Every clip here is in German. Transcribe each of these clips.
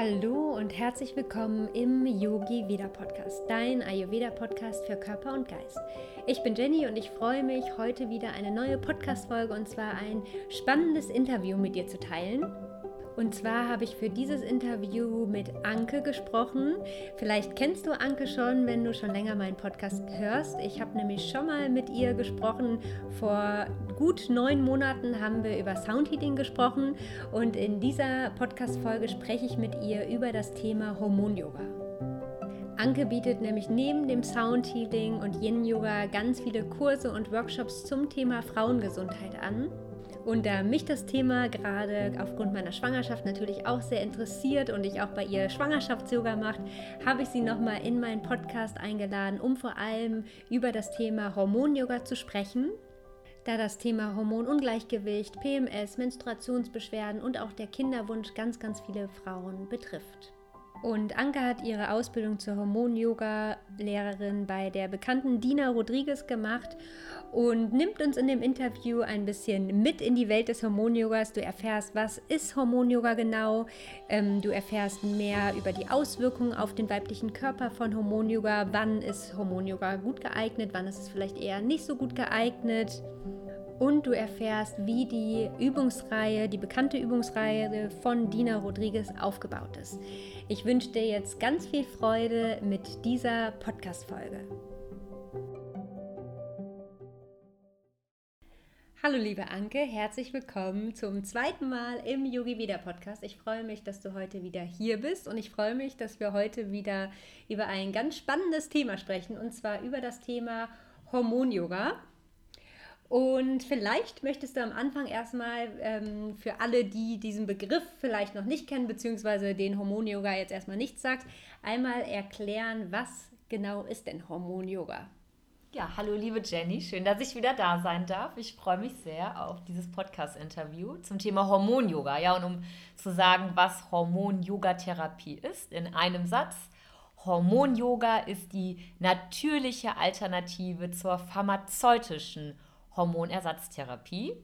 Hallo und herzlich willkommen im Yogi Veda Podcast, dein Ayurveda Podcast für Körper und Geist. Ich bin Jenny und ich freue mich, heute wieder eine neue Podcast-Folge und zwar ein spannendes Interview mit dir zu teilen. Und zwar habe ich für dieses Interview mit Anke gesprochen. Vielleicht kennst du Anke schon, wenn du schon länger meinen Podcast hörst. Ich habe nämlich schon mal mit ihr gesprochen. Vor gut neun Monaten haben wir über Soundheating gesprochen. Und in dieser Podcast-Folge spreche ich mit ihr über das Thema Hormon-Yoga. Anke bietet nämlich neben dem Soundhealing und Yin-Yoga ganz viele Kurse und Workshops zum Thema Frauengesundheit an. Und da mich das Thema gerade aufgrund meiner Schwangerschaft natürlich auch sehr interessiert und ich auch bei ihr Schwangerschafts-Yoga macht, habe ich sie nochmal in meinen Podcast eingeladen, um vor allem über das Thema Hormon-Yoga zu sprechen. Da das Thema Hormonungleichgewicht, PMS, Menstruationsbeschwerden und auch der Kinderwunsch ganz, ganz viele Frauen betrifft. Und Anke hat ihre Ausbildung zur Hormon-Yoga-Lehrerin bei der bekannten Dina Rodriguez gemacht und nimmt uns in dem Interview ein bisschen mit in die Welt des Hormon-Yogas. Du erfährst, was ist Hormon-Yoga genau. Ähm, du erfährst mehr über die Auswirkungen auf den weiblichen Körper von Hormon-Yoga. Wann ist Hormon-Yoga gut geeignet? Wann ist es vielleicht eher nicht so gut geeignet? Und du erfährst, wie die Übungsreihe, die bekannte Übungsreihe von Dina Rodriguez aufgebaut ist. Ich wünsche dir jetzt ganz viel Freude mit dieser Podcast-Folge. Hallo liebe Anke, herzlich willkommen zum zweiten Mal im Yogi Vida Podcast. Ich freue mich, dass du heute wieder hier bist und ich freue mich, dass wir heute wieder über ein ganz spannendes Thema sprechen und zwar über das Thema Hormon-Yoga. Und vielleicht möchtest du am Anfang erstmal ähm, für alle, die diesen Begriff vielleicht noch nicht kennen, beziehungsweise den Hormon-Yoga jetzt erstmal nichts sagt, einmal erklären, was genau ist denn Hormon-Yoga? Ja, hallo liebe Jenny, schön, dass ich wieder da sein darf. Ich freue mich sehr auf dieses Podcast-Interview zum Thema Hormon-Yoga. Ja, und um zu sagen, was Hormon-Yoga-Therapie ist, in einem Satz. Hormon-Yoga ist die natürliche Alternative zur pharmazeutischen Hormonersatztherapie.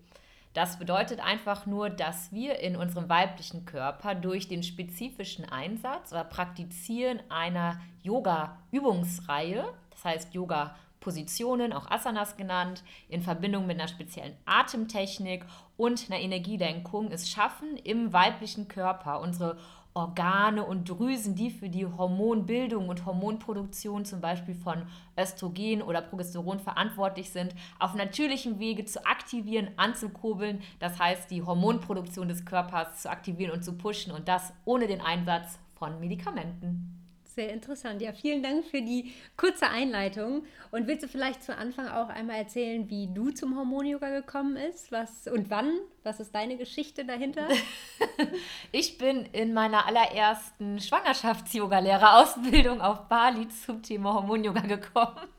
Das bedeutet einfach nur, dass wir in unserem weiblichen Körper durch den spezifischen Einsatz oder Praktizieren einer Yoga-Übungsreihe, das heißt Yoga Positionen, auch Asanas genannt, in Verbindung mit einer speziellen Atemtechnik und einer Energielenkung es schaffen, im weiblichen Körper unsere Organe und Drüsen, die für die Hormonbildung und Hormonproduktion zum Beispiel von Östrogen oder Progesteron verantwortlich sind, auf natürlichem Wege zu aktivieren, anzukurbeln. Das heißt, die Hormonproduktion des Körpers zu aktivieren und zu pushen und das ohne den Einsatz von Medikamenten. Sehr interessant. Ja, vielen Dank für die kurze Einleitung. Und willst du vielleicht zu Anfang auch einmal erzählen, wie du zum Hormon-Yoga gekommen bist? Was und wann? Was ist deine Geschichte dahinter? ich bin in meiner allerersten Schwangerschafts-Yoga-Lehrerausbildung auf Bali zum Thema Hormon-Yoga gekommen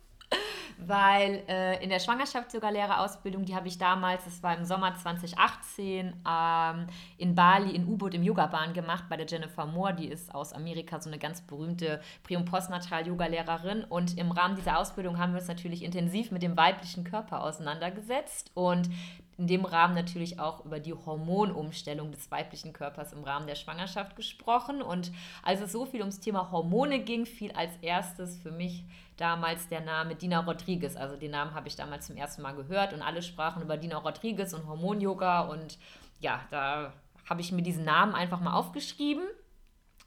weil äh, in der Schwangerschafts-Yoga-Lehrerausbildung, die habe ich damals, das war im Sommer 2018, ähm, in Bali in U-Boot im Yoga-Bahn gemacht bei der Jennifer Moore, die ist aus Amerika so eine ganz berühmte Pri- und Postnatal-Yoga-Lehrerin und im Rahmen dieser Ausbildung haben wir uns natürlich intensiv mit dem weiblichen Körper auseinandergesetzt und in dem Rahmen natürlich auch über die Hormonumstellung des weiblichen Körpers im Rahmen der Schwangerschaft gesprochen. Und als es so viel ums Thema Hormone ging, fiel als erstes für mich damals der Name Dina Rodriguez. Also den Namen habe ich damals zum ersten Mal gehört und alle sprachen über Dina Rodriguez und Hormon-Yoga. Und ja, da habe ich mir diesen Namen einfach mal aufgeschrieben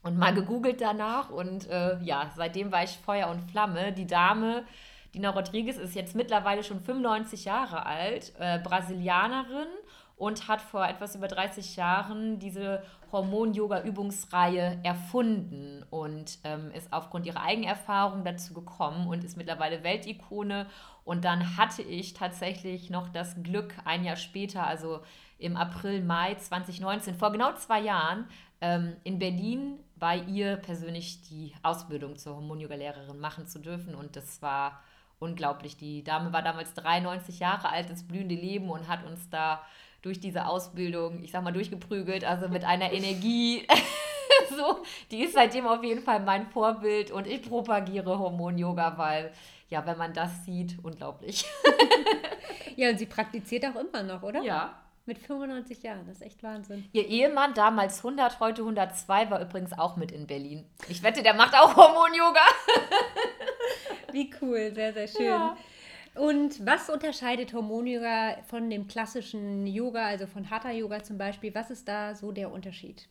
und mal gegoogelt danach. Und äh, ja, seitdem war ich Feuer und Flamme. Die Dame Dina Rodriguez ist jetzt mittlerweile schon 95 Jahre alt, äh, Brasilianerin und hat vor etwas über 30 Jahren diese Hormon-Yoga-Übungsreihe erfunden und ähm, ist aufgrund ihrer Eigenerfahrung dazu gekommen und ist mittlerweile Weltikone. Und dann hatte ich tatsächlich noch das Glück, ein Jahr später, also im April, Mai 2019, vor genau zwei Jahren, ähm, in Berlin bei ihr persönlich die Ausbildung zur Hormon-Yoga-Lehrerin machen zu dürfen. Und das war unglaublich. Die Dame war damals 93 Jahre alt, das blühende Leben und hat uns da durch diese Ausbildung, ich sag mal, durchgeprügelt, also mit einer Energie. so, die ist seitdem auf jeden Fall mein Vorbild und ich propagiere Hormon-Yoga, weil, ja, wenn man das sieht, unglaublich. ja, und sie praktiziert auch immer noch, oder? Ja, Mit 95 Jahren, das ist echt Wahnsinn. Ihr Ehemann, damals 100, heute 102, war übrigens auch mit in Berlin. Ich wette, der macht auch Hormon-Yoga. Wie cool, sehr, sehr schön. Ja. Und was unterscheidet Hormon-Yoga von dem klassischen Yoga, also von Hatha-Yoga zum Beispiel? Was ist da so der Unterschied?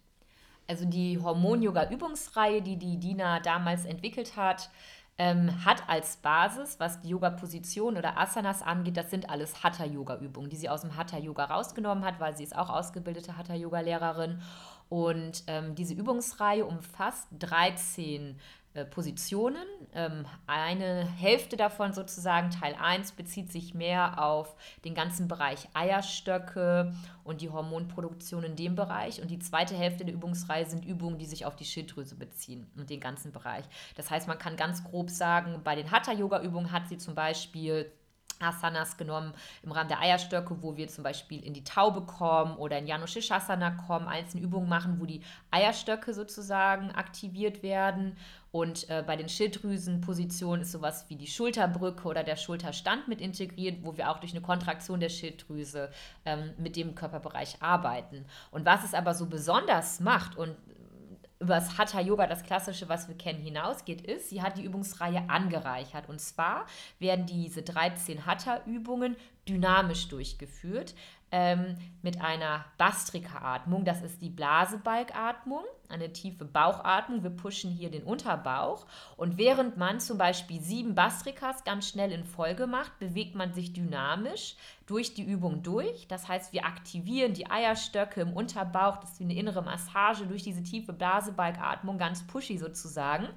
Also die Hormon-Yoga-Übungsreihe, die die Dina damals entwickelt hat, ähm, hat als Basis, was die Yoga-Position oder Asanas angeht, das sind alles Hatha-Yoga-Übungen, die sie aus dem Hatha-Yoga rausgenommen hat, weil sie ist auch ausgebildete Hatha-Yoga-Lehrerin. Und ähm, diese Übungsreihe umfasst 13 äh, Positionen. Ähm, eine Hälfte davon sozusagen, Teil 1, bezieht sich mehr auf den ganzen Bereich Eierstöcke und die Hormonproduktion in dem Bereich. Und die zweite Hälfte der Übungsreihe sind Übungen, die sich auf die Schilddrüse beziehen und den ganzen Bereich. Das heißt, man kann ganz grob sagen, bei den Hatha-Yoga-Übungen hat sie zum Beispiel Asanas genommen im Rahmen der Eierstöcke, wo wir zum Beispiel in die Taube kommen oder in Janushishasana kommen, einzelne Übungen machen, wo die Eierstöcke sozusagen aktiviert werden. Und äh, bei den Schilddrüsenpositionen ist sowas wie die Schulterbrücke oder der Schulterstand mit integriert, wo wir auch durch eine Kontraktion der Schilddrüse ähm, mit dem Körperbereich arbeiten. Und was es aber so besonders macht und über das Hatha Yoga, das klassische, was wir kennen, hinausgeht, ist, sie hat die Übungsreihe angereichert. Und zwar werden diese 13 Hatha-Übungen dynamisch durchgeführt ähm, mit einer Bastrika-Atmung. Das ist die Blasebalgatmung, eine tiefe Bauchatmung. Wir pushen hier den Unterbauch. Und während man zum Beispiel sieben Bastrikas ganz schnell in Folge macht, bewegt man sich dynamisch durch die Übung durch. Das heißt, wir aktivieren die Eierstöcke im Unterbauch. Das ist wie eine innere Massage durch diese tiefe Blasebalgatmung, ganz pushy sozusagen.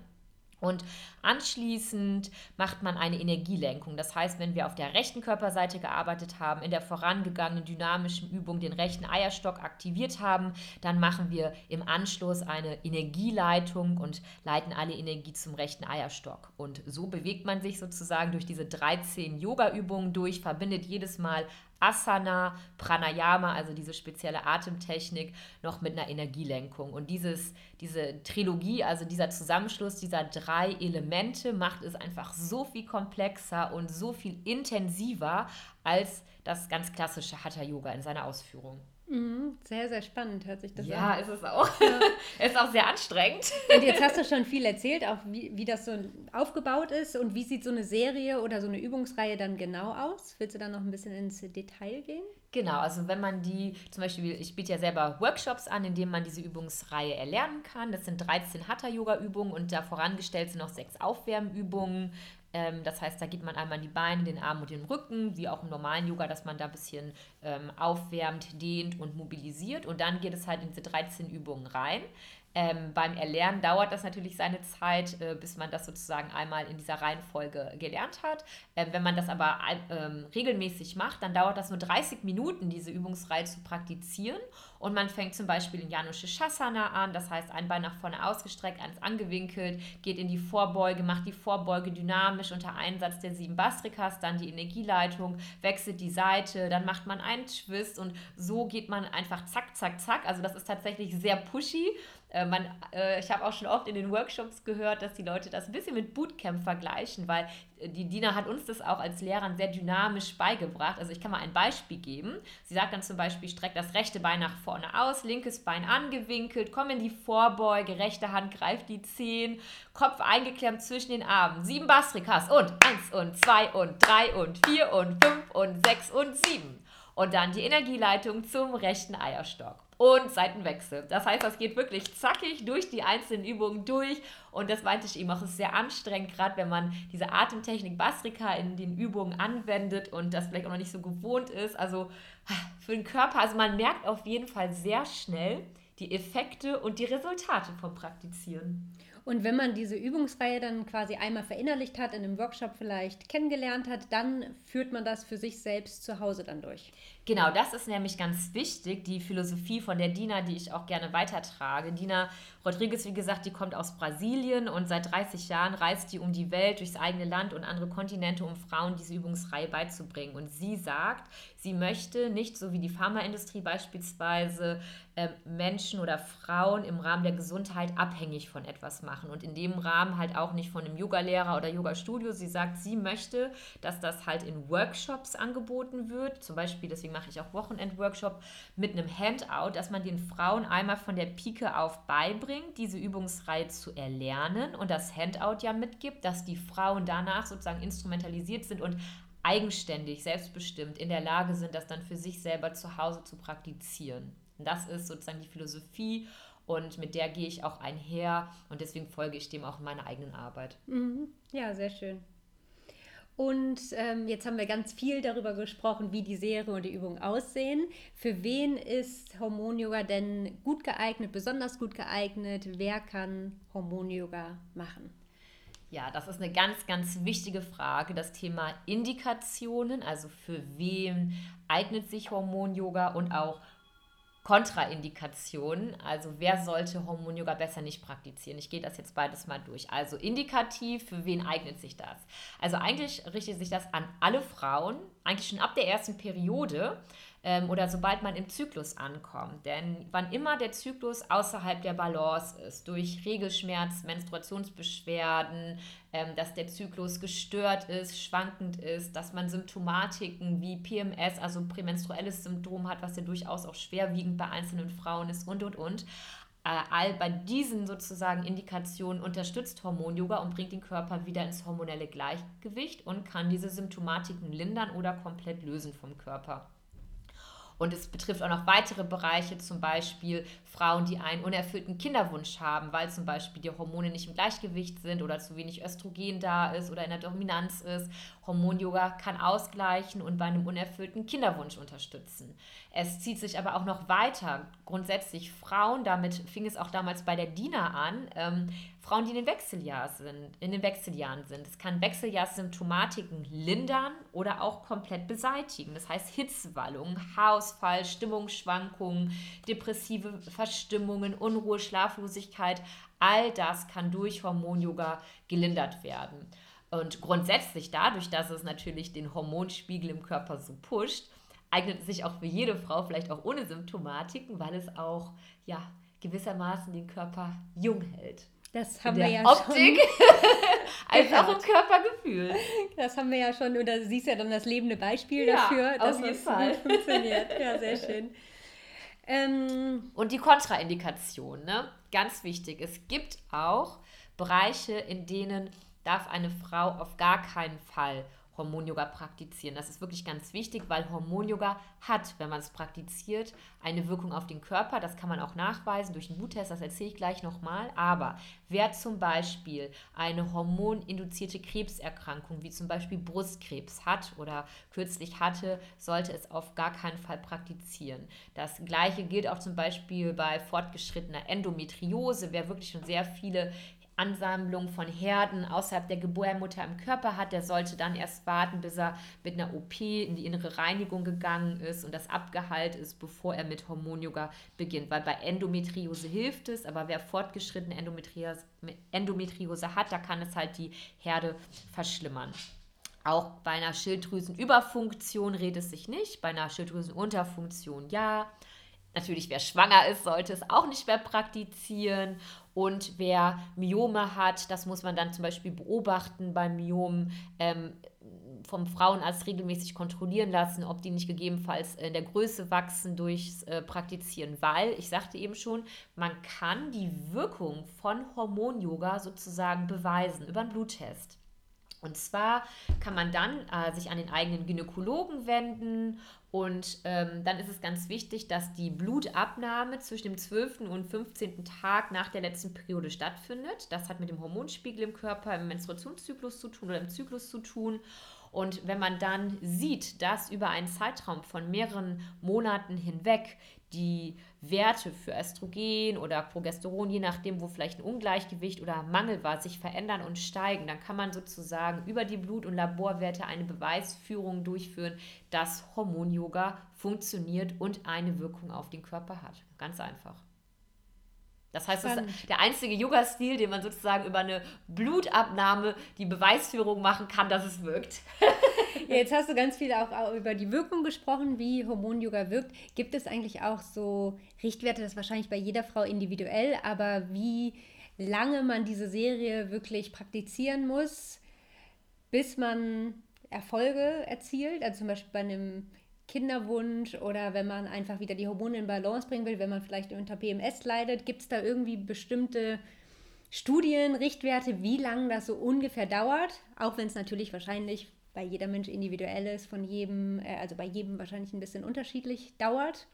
Und anschließend macht man eine Energielenkung. Das heißt, wenn wir auf der rechten Körperseite gearbeitet haben, in der vorangegangenen dynamischen Übung den rechten Eierstock aktiviert haben, dann machen wir im Anschluss eine Energieleitung und leiten alle Energie zum rechten Eierstock. Und so bewegt man sich sozusagen durch diese 13 Yoga-Übungen durch, verbindet jedes Mal Asana, Pranayama, also diese spezielle Atemtechnik, noch mit einer Energielenkung. Und dieses, diese Trilogie, also dieser Zusammenschluss dieser drei Elemente, macht es einfach so viel komplexer und so viel intensiver als das ganz klassische Hatha Yoga in seiner Ausführung. Mhm, sehr, sehr spannend hört sich das ja, an. Ja, ist es auch. Ja. ist auch sehr anstrengend. Und jetzt hast du schon viel erzählt, auch wie, wie das so aufgebaut ist und wie sieht so eine Serie oder so eine Übungsreihe dann genau aus? Willst du da noch ein bisschen ins Detail gehen? Genau, also wenn man die, zum Beispiel, ich biete ja selber Workshops an, in denen man diese Übungsreihe erlernen kann. Das sind 13 Hatha-Yoga-Übungen und da vorangestellt sind noch sechs Aufwärmübungen, ähm, das heißt, da geht man einmal die Beine, den Arm und den Rücken, wie auch im normalen Yoga, dass man da ein bisschen ähm, aufwärmt, dehnt und mobilisiert. Und dann geht es halt in diese 13 Übungen rein. Ähm, beim Erlernen dauert das natürlich seine Zeit, äh, bis man das sozusagen einmal in dieser Reihenfolge gelernt hat. Ähm, wenn man das aber ähm, regelmäßig macht, dann dauert das nur 30 Minuten, diese Übungsreihe zu praktizieren. Und man fängt zum Beispiel in Janushishasana an, das heißt ein Bein nach vorne ausgestreckt, eins angewinkelt, geht in die Vorbeuge, macht die Vorbeuge dynamisch unter Einsatz der sieben Bastrikas, dann die Energieleitung, wechselt die Seite, dann macht man einen Twist und so geht man einfach zack, zack, zack. Also das ist tatsächlich sehr pushy. Äh, man, äh, ich habe auch schon oft in den Workshops gehört, dass die Leute das ein bisschen mit Bootcamp vergleichen, weil äh, die Dina hat uns das auch als Lehrern sehr dynamisch beigebracht. Also ich kann mal ein Beispiel geben. Sie sagt dann zum Beispiel, streck das rechte Bein nach vorne aus, linkes Bein angewinkelt, komm in die Vorbeuge, rechte Hand greift die Zehen, Kopf eingeklemmt zwischen den Armen. Sieben Bastrikas und eins und zwei und drei und vier und fünf und sechs und sieben. Und dann die Energieleitung zum rechten Eierstock und Seitenwechsel. Das heißt, das geht wirklich zackig durch die einzelnen Übungen durch. Und das meinte ich eben auch, es ist sehr anstrengend, gerade wenn man diese Atemtechnik Bastrika in den Übungen anwendet und das vielleicht auch noch nicht so gewohnt ist. Also für den Körper, also man merkt auf jeden Fall sehr schnell die Effekte und die Resultate vom Praktizieren. Und wenn man diese Übungsreihe dann quasi einmal verinnerlicht hat, in einem Workshop vielleicht kennengelernt hat, dann führt man das für sich selbst zu Hause dann durch. Genau, das ist nämlich ganz wichtig, die Philosophie von der Dina, die ich auch gerne weitertrage. Dina Rodriguez, wie gesagt, die kommt aus Brasilien und seit 30 Jahren reist die um die Welt, durchs eigene Land und andere Kontinente, um Frauen diese Übungsreihe beizubringen. Und sie sagt, sie möchte nicht so wie die Pharmaindustrie beispielsweise äh, Menschen oder Frauen im Rahmen der Gesundheit abhängig von etwas machen machen und in dem Rahmen halt auch nicht von einem Yoga-Lehrer oder Yoga-Studio. Sie sagt, sie möchte, dass das halt in Workshops angeboten wird. Zum Beispiel, deswegen mache ich auch Wochenend-Workshop mit einem Handout, dass man den Frauen einmal von der Pike auf beibringt, diese Übungsreihe zu erlernen und das Handout ja mitgibt, dass die Frauen danach sozusagen instrumentalisiert sind und eigenständig, selbstbestimmt in der Lage sind, das dann für sich selber zu Hause zu praktizieren. Und das ist sozusagen die Philosophie und mit der gehe ich auch einher und deswegen folge ich dem auch in meiner eigenen Arbeit. Mhm. Ja, sehr schön. Und ähm, jetzt haben wir ganz viel darüber gesprochen, wie die Serie und die Übungen aussehen. Für wen ist Hormon-Yoga denn gut geeignet, besonders gut geeignet? Wer kann Hormon-Yoga machen? Ja, das ist eine ganz, ganz wichtige Frage. Das Thema Indikationen, also für wen eignet sich Hormon-Yoga und auch Kontraindikationen. Also wer sollte Hormon-Yoga besser nicht praktizieren? Ich gehe das jetzt beides mal durch. Also indikativ, für wen eignet sich das? Also eigentlich richtet sich das an alle Frauen, eigentlich schon ab der ersten Periode ähm, oder sobald man im Zyklus ankommt. Denn wann immer der Zyklus außerhalb der Balance ist, durch Regelschmerz, Menstruationsbeschwerden, ähm, dass der Zyklus gestört ist, schwankend ist, dass man Symptomatiken wie PMS, also prämenstruelles Syndrom hat, was ja durchaus auch schwerwiegend bei einzelnen Frauen ist und und und. Äh, all bei diesen sozusagen Indikationen unterstützt Hormon-Yoga und bringt den Körper wieder ins hormonelle Gleichgewicht und kann diese Symptomatiken lindern oder komplett lösen vom Körper. Und es betrifft auch noch weitere Bereiche, zum Beispiel Frauen, die einen unerfüllten Kinderwunsch haben, weil zum Beispiel die Hormone nicht im Gleichgewicht sind oder zu wenig Östrogen da ist oder in der Dominanz ist. Hormon-Yoga kann ausgleichen und bei einem unerfüllten Kinderwunsch unterstützen. Es zieht sich aber auch noch weiter. Grundsätzlich Frauen, damit fing es auch damals bei der DINA an, ähm, Frauen, die in den, Wechseljahr sind, in den Wechseljahren sind. Es kann Wechseljahrssymptomatiken lindern oder auch komplett beseitigen. Das heißt Hitzewallungen, Haarausfall, Stimmungsschwankungen, depressive Verstimmungen, Unruhe, Schlaflosigkeit. All das kann durch Hormon-Yoga gelindert werden. Und grundsätzlich dadurch, dass es natürlich den Hormonspiegel im Körper so pusht, eignet es sich auch für jede Frau, vielleicht auch ohne Symptomatiken, weil es auch ja, gewissermaßen den Körper jung hält. Das haben wir ja Optik schon. als auch im Körpergefühl. Das haben wir ja schon, oder du siehst ja dann das lebende Beispiel ja, dafür, dass es gut funktioniert. Ja, sehr schön. Ähm, Und die Kontraindikation, ne? Ganz wichtig. Es gibt auch Bereiche, in denen darf eine Frau auf gar keinen Fall Hormon-Yoga praktizieren. Das ist wirklich ganz wichtig, weil Hormon-Yoga hat, wenn man es praktiziert, eine Wirkung auf den Körper. Das kann man auch nachweisen durch einen Bluttest, das erzähle ich gleich nochmal. Aber wer zum Beispiel eine hormoninduzierte Krebserkrankung, wie zum Beispiel Brustkrebs hat oder kürzlich hatte, sollte es auf gar keinen Fall praktizieren. Das gleiche gilt auch zum Beispiel bei fortgeschrittener Endometriose. Wer wirklich schon sehr viele Ansammlung von Herden außerhalb der Gebärmutter im Körper hat, der sollte dann erst warten, bis er mit einer OP in die innere Reinigung gegangen ist und das abgeheilt ist, bevor er mit Hormon-Yoga beginnt. Weil bei Endometriose hilft es, aber wer fortgeschrittene Endometriose, Endometriose hat, da kann es halt die Herde verschlimmern. Auch bei einer Schilddrüsenüberfunktion redet es sich nicht, bei einer Schilddrüsenunterfunktion ja. Natürlich, wer schwanger ist, sollte es auch nicht mehr praktizieren. Und wer Myome hat, das muss man dann zum Beispiel beobachten beim Myom. Ähm, vom Frauenarzt regelmäßig kontrollieren lassen, ob die nicht gegebenenfalls in der Größe wachsen durchs äh, Praktizieren, weil ich sagte eben schon, man kann die Wirkung von Hormon-Yoga sozusagen beweisen über einen Bluttest. Und zwar kann man dann äh, sich an den eigenen Gynäkologen wenden und ähm, dann ist es ganz wichtig, dass die Blutabnahme zwischen dem 12. und 15. Tag nach der letzten Periode stattfindet. Das hat mit dem Hormonspiegel im Körper, im Menstruationszyklus zu tun oder im Zyklus zu tun. Und wenn man dann sieht, dass über einen Zeitraum von mehreren Monaten hinweg die Werte für Östrogen oder Progesteron, je nachdem, wo vielleicht ein Ungleichgewicht oder Mangel war, sich verändern und steigen, dann kann man sozusagen über die Blut- und Laborwerte eine Beweisführung durchführen, dass Hormon-Yoga funktioniert und eine Wirkung auf den Körper hat. Ganz einfach. Das heißt, das ist der einzige Yoga-Stil, den man sozusagen über eine Blutabnahme die Beweisführung machen kann, dass es wirkt. ja, jetzt hast du ganz viel auch über die Wirkung gesprochen, wie Hormon-Yoga wirkt. Gibt es eigentlich auch so Richtwerte, das ist wahrscheinlich bei jeder Frau individuell, aber wie lange man diese Serie wirklich praktizieren muss, bis man Erfolge erzielt. Also zum Beispiel bei einem Kinderwunsch oder wenn man einfach wieder die Hormone in Balance bringen will, wenn man vielleicht unter PMS leidet, gibt es da irgendwie bestimmte Studien, Richtwerte, wie lange das so ungefähr dauert, auch wenn es natürlich wahrscheinlich bei jeder Mensch individuell ist, von jedem, äh, also bei jedem wahrscheinlich ein bisschen unterschiedlich dauert.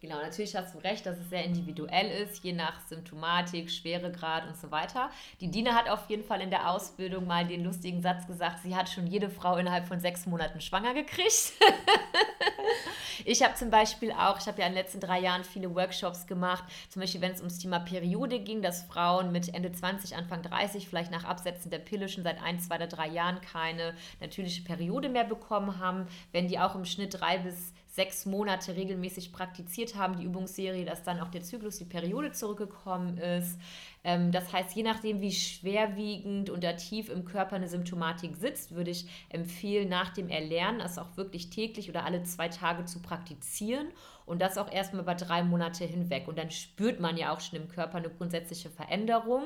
Genau, natürlich hast du recht, dass es sehr individuell ist, je nach Symptomatik, Schweregrad und so weiter. Die Dina hat auf jeden Fall in der Ausbildung mal den lustigen Satz gesagt, sie hat schon jede Frau innerhalb von sechs Monaten schwanger gekriegt. ich habe zum Beispiel auch, ich habe ja in den letzten drei Jahren viele Workshops gemacht, zum Beispiel wenn es ums Thema Periode ging, dass Frauen mit Ende 20, Anfang 30 vielleicht nach Absetzen der Pille schon seit ein, zwei oder drei Jahren keine natürliche Periode mehr bekommen haben, wenn die auch im Schnitt drei bis sechs Monate regelmäßig praktiziert haben, die Übungsserie, dass dann auch der Zyklus, die Periode zurückgekommen ist. Ähm, das heißt, je nachdem, wie schwerwiegend und tief im Körper eine Symptomatik sitzt, würde ich empfehlen, nach dem Erlernen das auch wirklich täglich oder alle zwei Tage zu praktizieren und das auch erstmal über drei Monate hinweg. Und dann spürt man ja auch schon im Körper eine grundsätzliche Veränderung.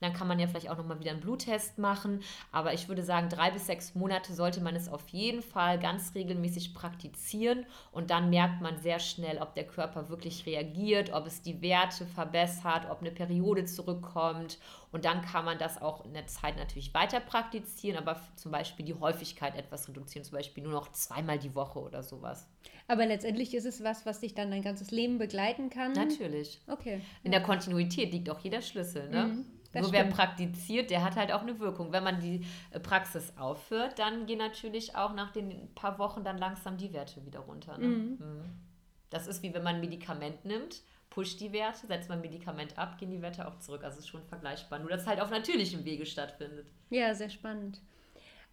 Dann kann man ja vielleicht auch nochmal wieder einen Bluttest machen. Aber ich würde sagen, drei bis sechs Monate sollte man es auf jeden Fall ganz regelmäßig praktizieren. Und dann merkt man sehr schnell, ob der Körper wirklich reagiert, ob es die Werte verbessert, ob eine Periode zurückkommt und dann kann man das auch in der Zeit natürlich weiter praktizieren, aber zum Beispiel die Häufigkeit etwas reduzieren, zum Beispiel nur noch zweimal die Woche oder sowas. Aber letztendlich ist es was, was dich dann dein ganzes Leben begleiten kann. Natürlich. Okay. In der Kontinuität liegt auch jeder Schlüssel. Ne? Mhm. Nur stimmt. wer praktiziert, der hat halt auch eine Wirkung. Wenn man die äh, Praxis aufhört, dann gehen natürlich auch nach den paar Wochen dann langsam die Werte wieder runter. Ne? Mhm. mhm. Das ist wie wenn man ein Medikament nimmt pusht die Werte, setzt man Medikament ab, gehen die Werte auch zurück. Also es ist schon vergleichbar, nur dass es halt auf natürlichem Wege stattfindet. Ja, sehr spannend.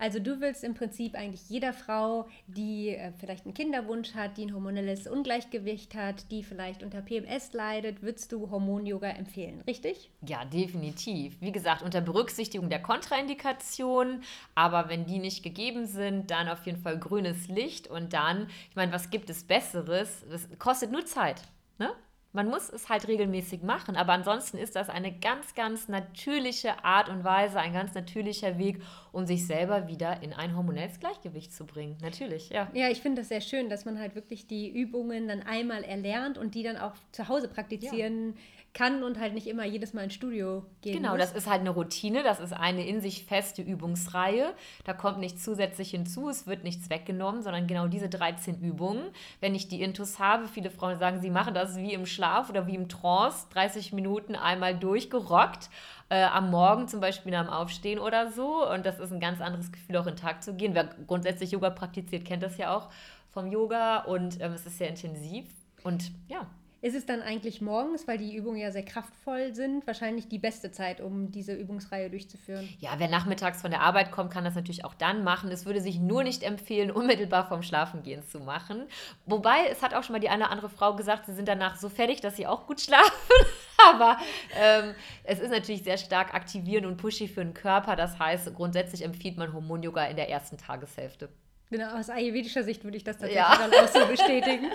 Also du willst im Prinzip eigentlich jeder Frau, die äh, vielleicht einen Kinderwunsch hat, die ein hormonelles Ungleichgewicht hat, die vielleicht unter PMS leidet, würdest du Hormon-Yoga empfehlen, richtig? Ja, definitiv. Wie gesagt, unter Berücksichtigung der Kontraindikationen, aber wenn die nicht gegeben sind, dann auf jeden Fall grünes Licht und dann, ich meine, was gibt es Besseres? Das kostet nur Zeit. Ne? Man muss es halt regelmäßig machen, aber ansonsten ist das eine ganz, ganz natürliche Art und Weise, ein ganz natürlicher Weg, um sich selber wieder in ein hormonelles Gleichgewicht zu bringen. Natürlich, ja. Ja, ich finde das sehr schön, dass man halt wirklich die Übungen dann einmal erlernt und die dann auch zu Hause praktizieren ja kann und halt nicht immer jedes Mal ins Studio gehen Genau, muss. das ist halt eine Routine, das ist eine in sich feste Übungsreihe. Da kommt nichts zusätzlich hinzu, es wird nichts weggenommen, sondern genau diese 13 Übungen. Wenn ich die Intus habe, viele Frauen sagen, sie machen das wie im Schlaf oder wie im Trance, 30 Minuten einmal durchgerockt. Äh, am Morgen zum Beispiel am Aufstehen oder so. Und das ist ein ganz anderes Gefühl, auch in den Tag zu gehen. Wer grundsätzlich Yoga praktiziert, kennt das ja auch vom Yoga und ähm, es ist sehr intensiv. Und ja, ist es dann eigentlich morgens, weil die Übungen ja sehr kraftvoll sind, wahrscheinlich die beste Zeit, um diese Übungsreihe durchzuführen? Ja, wer nachmittags von der Arbeit kommt, kann das natürlich auch dann machen. Es würde sich nur nicht empfehlen, unmittelbar vorm Schlafengehen zu machen. Wobei, es hat auch schon mal die eine oder andere Frau gesagt, sie sind danach so fertig, dass sie auch gut schlafen. Aber ähm, es ist natürlich sehr stark aktivierend und pushy für den Körper. Das heißt, grundsätzlich empfiehlt man Hormon-Yoga in der ersten Tageshälfte. Genau, aus ayurvedischer Sicht würde ich das tatsächlich ja. dann auch so bestätigen.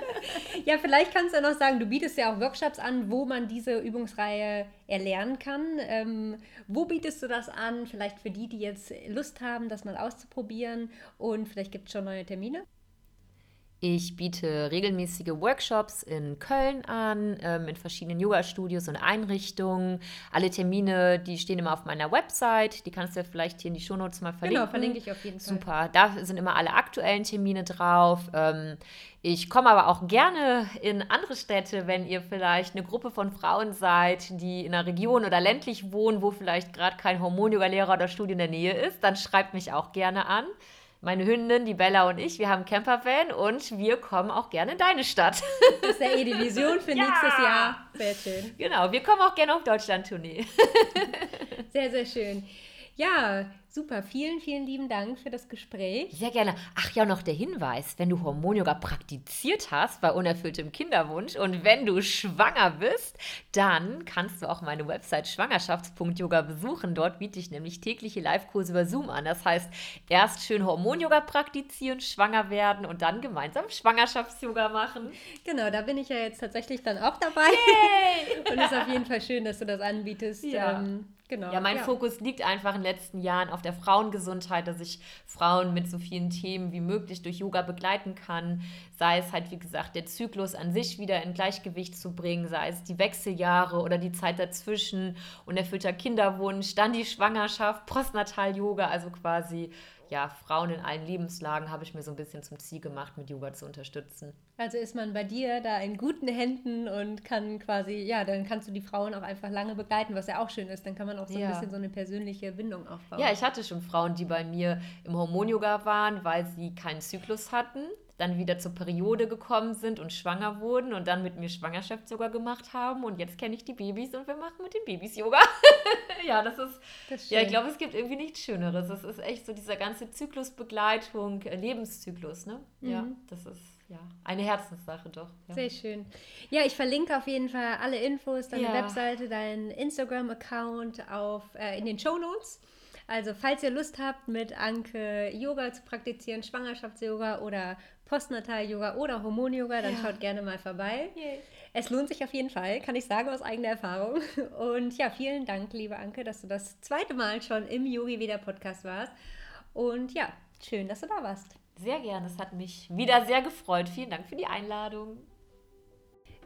ja, vielleicht kannst du noch sagen, du bietest ja auch Workshops an, wo man diese Übungsreihe erlernen kann. Ähm, wo bietest du das an? Vielleicht für die, die jetzt Lust haben, das mal auszuprobieren und vielleicht gibt es schon neue Termine? Ich biete regelmäßige Workshops in Köln an, ähm, in verschiedenen Yoga-Studios und Einrichtungen. Alle Termine, die stehen immer auf meiner Website. Die kannst du ja vielleicht hier in die Shownotes mal verlinken. Genau, verlinke ich auf jeden Fall. Super, da sind immer alle aktuellen Termine drauf. Ähm, ich komme aber auch gerne in andere Städte, wenn ihr vielleicht eine Gruppe von Frauen seid, die in einer Region oder ländlich wohnen, wo vielleicht gerade kein Hormon-Yoga-Lehrer oder Studio in der Nähe ist. Dann schreibt mich auch gerne an meine Hündin, die Bella und ich, wir haben Campervan und wir kommen auch gerne in deine Stadt. Das ist ja eh die Vision für ja. nächstes Jahr. Sehr schön. Genau, wir kommen auch gerne auf Deutschland-Tournee. Sehr, sehr schön. Ja, super. Vielen, vielen lieben Dank für das Gespräch. Sehr gerne. Ach ja, noch der Hinweis, wenn du Hormonyoga praktiziert hast bei unerfülltem Kinderwunsch und wenn du schwanger bist, dann kannst du auch meine Website schwangerschafts.yoga besuchen. Dort biete ich nämlich tägliche Live-Kurse über Zoom an. Das heißt, erst schön Hormonyoga praktizieren, schwanger werden und dann gemeinsam Schwangerschafts-Yoga machen. Genau, da bin ich ja jetzt tatsächlich dann auch dabei. Yay! und es ist auf jeden Fall schön, dass du das anbietest. Ja. Ähm, Genau. Ja, mein ja. Fokus liegt einfach in den letzten Jahren auf der Frauengesundheit, dass ich Frauen mit so vielen Themen wie möglich durch Yoga begleiten kann. Sei es halt, wie gesagt, der Zyklus an sich wieder in Gleichgewicht zu bringen, sei es die Wechseljahre oder die Zeit dazwischen, unerfüllter Kinderwunsch, dann die Schwangerschaft, Postnatal-Yoga, also quasi ja, Frauen in allen Lebenslagen habe ich mir so ein bisschen zum Ziel gemacht, mit Yoga zu unterstützen. Also ist man bei dir da in guten Händen und kann quasi, ja, dann kannst du die Frauen auch einfach lange begleiten, was ja auch schön ist. Dann kann man auch so ja. ein bisschen so eine persönliche Bindung aufbauen. Ja, ich hatte schon Frauen, die bei mir im Hormon-Yoga waren, weil sie keinen Zyklus hatten dann wieder zur Periode gekommen sind und schwanger wurden und dann mit mir Schwangerschaftsyoga gemacht haben. Und jetzt kenne ich die Babys und wir machen mit den Babys Yoga. ja, das ist, das ist ja, ich glaube, es gibt irgendwie nichts Schöneres. Es ist echt so dieser ganze Zyklusbegleitung, äh, Lebenszyklus, ne? Mhm. Ja, das ist ja, eine Herzenssache doch. Ja. Sehr schön. Ja, ich verlinke auf jeden Fall alle Infos, deine ja. Webseite, deinen Instagram-Account äh, in den Show Notes. Also, falls ihr Lust habt, mit Anke Yoga zu praktizieren, Schwangerschafts-Yoga oder Postnatal-Yoga oder Hormon-Yoga, dann ja. schaut gerne mal vorbei. Yay. Es lohnt sich auf jeden Fall, kann ich sagen aus eigener Erfahrung. Und ja, vielen Dank, liebe Anke, dass du das zweite Mal schon im Yogi Wieder Podcast warst. Und ja, schön, dass du da warst. Sehr gerne, es hat mich wieder sehr gefreut. Vielen Dank für die Einladung.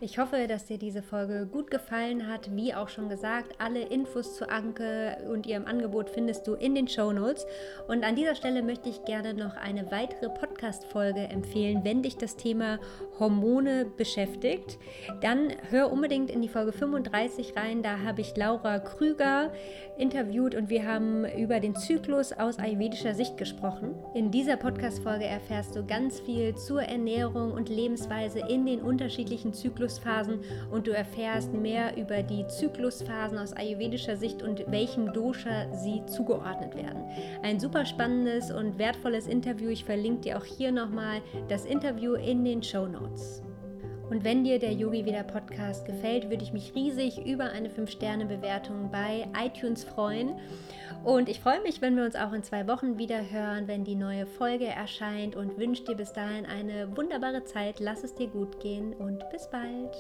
Ich hoffe, dass dir diese Folge gut gefallen hat. Wie auch schon gesagt, alle Infos zu Anke und ihrem Angebot findest du in den Show Notes. Und an dieser Stelle möchte ich gerne noch eine weitere Podcast-Folge empfehlen, wenn dich das Thema Hormone beschäftigt. Dann hör unbedingt in die Folge 35 rein. Da habe ich Laura Krüger interviewt und wir haben über den Zyklus aus ayurvedischer Sicht gesprochen. In dieser Podcast-Folge erfährst du ganz viel zur Ernährung und Lebensweise in den unterschiedlichen Zyklus Zyklusphasen und du erfährst mehr über die Zyklusphasen aus ayurvedischer Sicht und welchem Dosha sie zugeordnet werden. Ein super spannendes und wertvolles Interview. Ich verlinke dir auch hier nochmal das Interview in den Show Notes. Und wenn dir der Yogi Wieder Podcast gefällt, würde ich mich riesig über eine 5-Sterne-Bewertung bei iTunes freuen. Und ich freue mich, wenn wir uns auch in zwei Wochen wieder hören, wenn die neue Folge erscheint und wünsche dir bis dahin eine wunderbare Zeit. Lass es dir gut gehen und bis bald.